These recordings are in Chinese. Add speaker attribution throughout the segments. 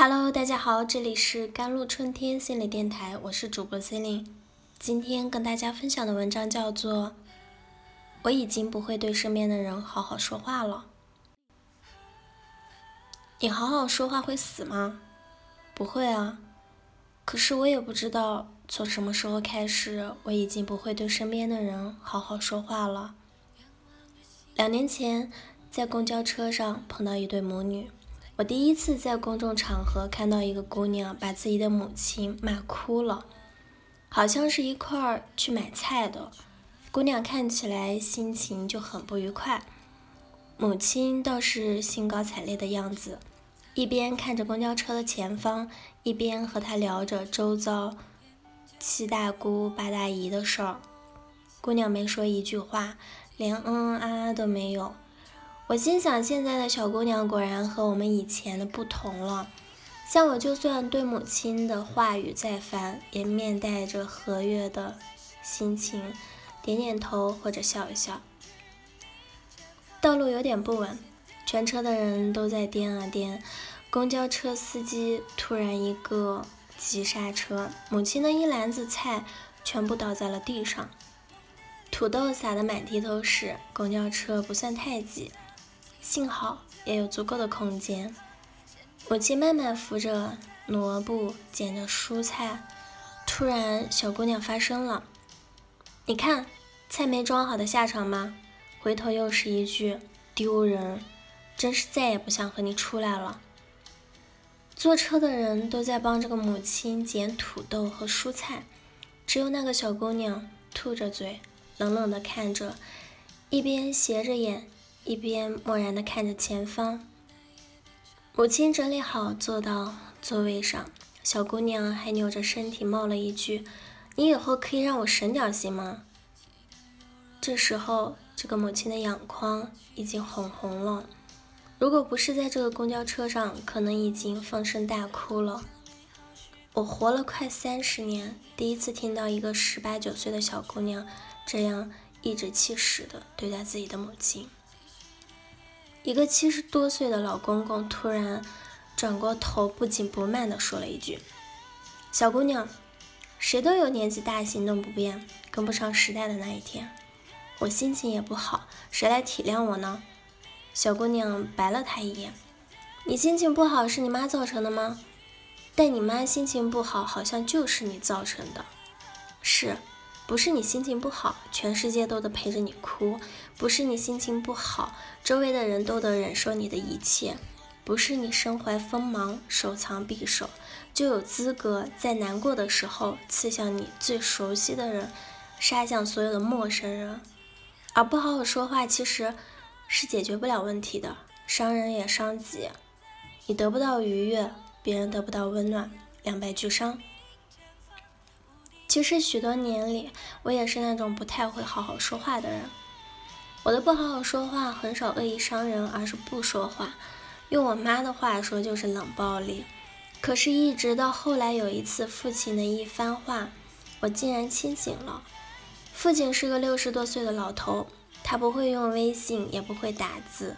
Speaker 1: Hello，大家好，这里是甘露春天心理电台，我是主播 c e l i n e 今天跟大家分享的文章叫做《我已经不会对身边的人好好说话了》。你好好说话会死吗？不会啊。可是我也不知道从什么时候开始，我已经不会对身边的人好好说话了。两年前，在公交车上碰到一对母女。我第一次在公众场合看到一个姑娘把自己的母亲骂哭了，好像是一块儿去买菜的，姑娘看起来心情就很不愉快，母亲倒是兴高采烈的样子，一边看着公交车的前方，一边和她聊着周遭七大姑八大姨的事儿。姑娘没说一句话，连嗯嗯啊啊都没有。我心想，现在的小姑娘果然和我们以前的不同了。像我，就算对母亲的话语再烦，也面带着和悦的心情，点点头或者笑一笑。道路有点不稳，全车的人都在颠啊颠。公交车司机突然一个急刹车，母亲的一篮子菜全部倒在了地上，土豆撒得满地都是。公交车不算太挤。幸好也有足够的空间。母亲慢慢扶着挪步，捡着蔬菜。突然，小姑娘发声了：“你看，菜没装好的下场吗？”回头又是一句：“丢人，真是再也不想和你出来了。”坐车的人都在帮这个母亲捡土豆和蔬菜，只有那个小姑娘吐着嘴，冷冷地看着，一边斜着眼。一边漠然地看着前方，母亲整理好坐到座位上，小姑娘还扭着身体冒了一句：“你以后可以让我省点心吗？”这时候，这个母亲的眼眶已经红红了，如果不是在这个公交车上，可能已经放声大哭了。我活了快三十年，第一次听到一个十八九岁的小姑娘这样颐指气使地对待自己的母亲。一个七十多岁的老公公突然转过头，不紧不慢地说了一句：“小姑娘，谁都有年纪大、行动不便、跟不上时代的那一天。我心情也不好，谁来体谅我呢？”小姑娘白了他一眼：“你心情不好是你妈造成的吗？但你妈心情不好，好像就是你造成的。是。”不是你心情不好，全世界都得陪着你哭；不是你心情不好，周围的人都得忍受你的一切；不是你身怀锋芒，手藏匕首，就有资格在难过的时候刺向你最熟悉的人，杀向所有的陌生人。而不好好说话，其实是解决不了问题的，伤人也伤己。你得不到愉悦，别人得不到温暖，两败俱伤。其实许多年里，我也是那种不太会好好说话的人。我的不好好说话，很少恶意伤人，而是不说话。用我妈的话说，就是冷暴力。可是，一直到后来有一次父亲的一番话，我竟然清醒了。父亲是个六十多岁的老头，他不会用微信，也不会打字。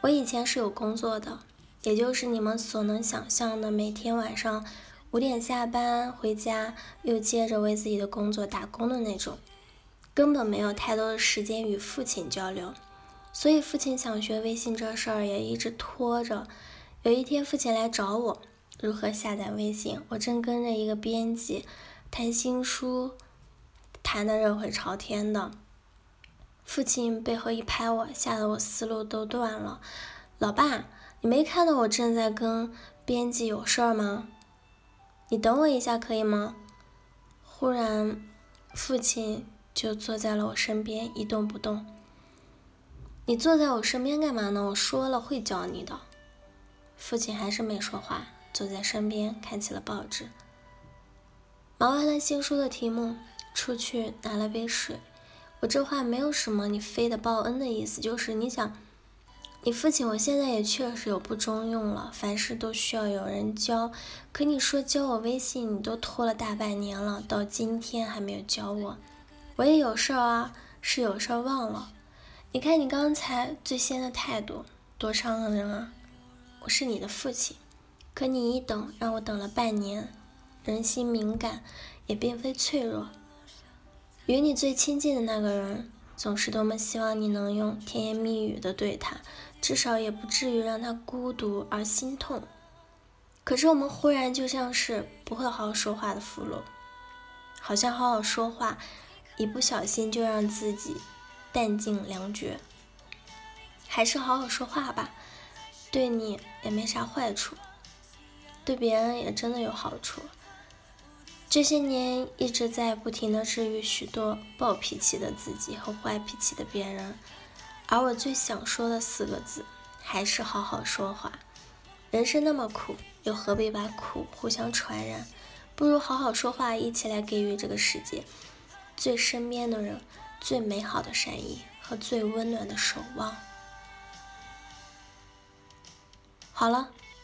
Speaker 1: 我以前是有工作的，也就是你们所能想象的，每天晚上。五点下班回家，又接着为自己的工作打工的那种，根本没有太多的时间与父亲交流，所以父亲想学微信这事儿也一直拖着。有一天，父亲来找我，如何下载微信？我正跟着一个编辑谈新书，谈得热火朝天的。父亲背后一拍我，吓得我思路都断了。老爸，你没看到我正在跟编辑有事儿吗？你等我一下，可以吗？忽然，父亲就坐在了我身边，一动不动。你坐在我身边干嘛呢？我说了会教你的。父亲还是没说话，坐在身边看起了报纸。忙完了新书的题目，出去拿了杯水。我这话没有什么你非得报恩的意思，就是你想。你父亲，我现在也确实有不中用了，凡事都需要有人教。可你说教我微信，你都拖了大半年了，到今天还没有教我。我也有事儿啊，是有事儿忘了。你看你刚才最先的态度，多伤人啊！我是你的父亲，可你一等，让我等了半年。人心敏感，也并非脆弱。与你最亲近的那个人，总是多么希望你能用甜言蜜语的对他，至少也不至于让他孤独而心痛。可是我们忽然就像是不会好好说话的俘虏，好像好好说话，一不小心就让自己弹尽粮绝。还是好好说话吧，对你也没啥坏处，对别人也真的有好处。这些年一直在不停的治愈许多暴脾气的自己和坏脾气的别人，而我最想说的四个字还是好好说话。人生那么苦，又何必把苦互相传染？不如好好说话，一起来给予这个世界最身边的人最美好的善意和最温暖的守望。好了。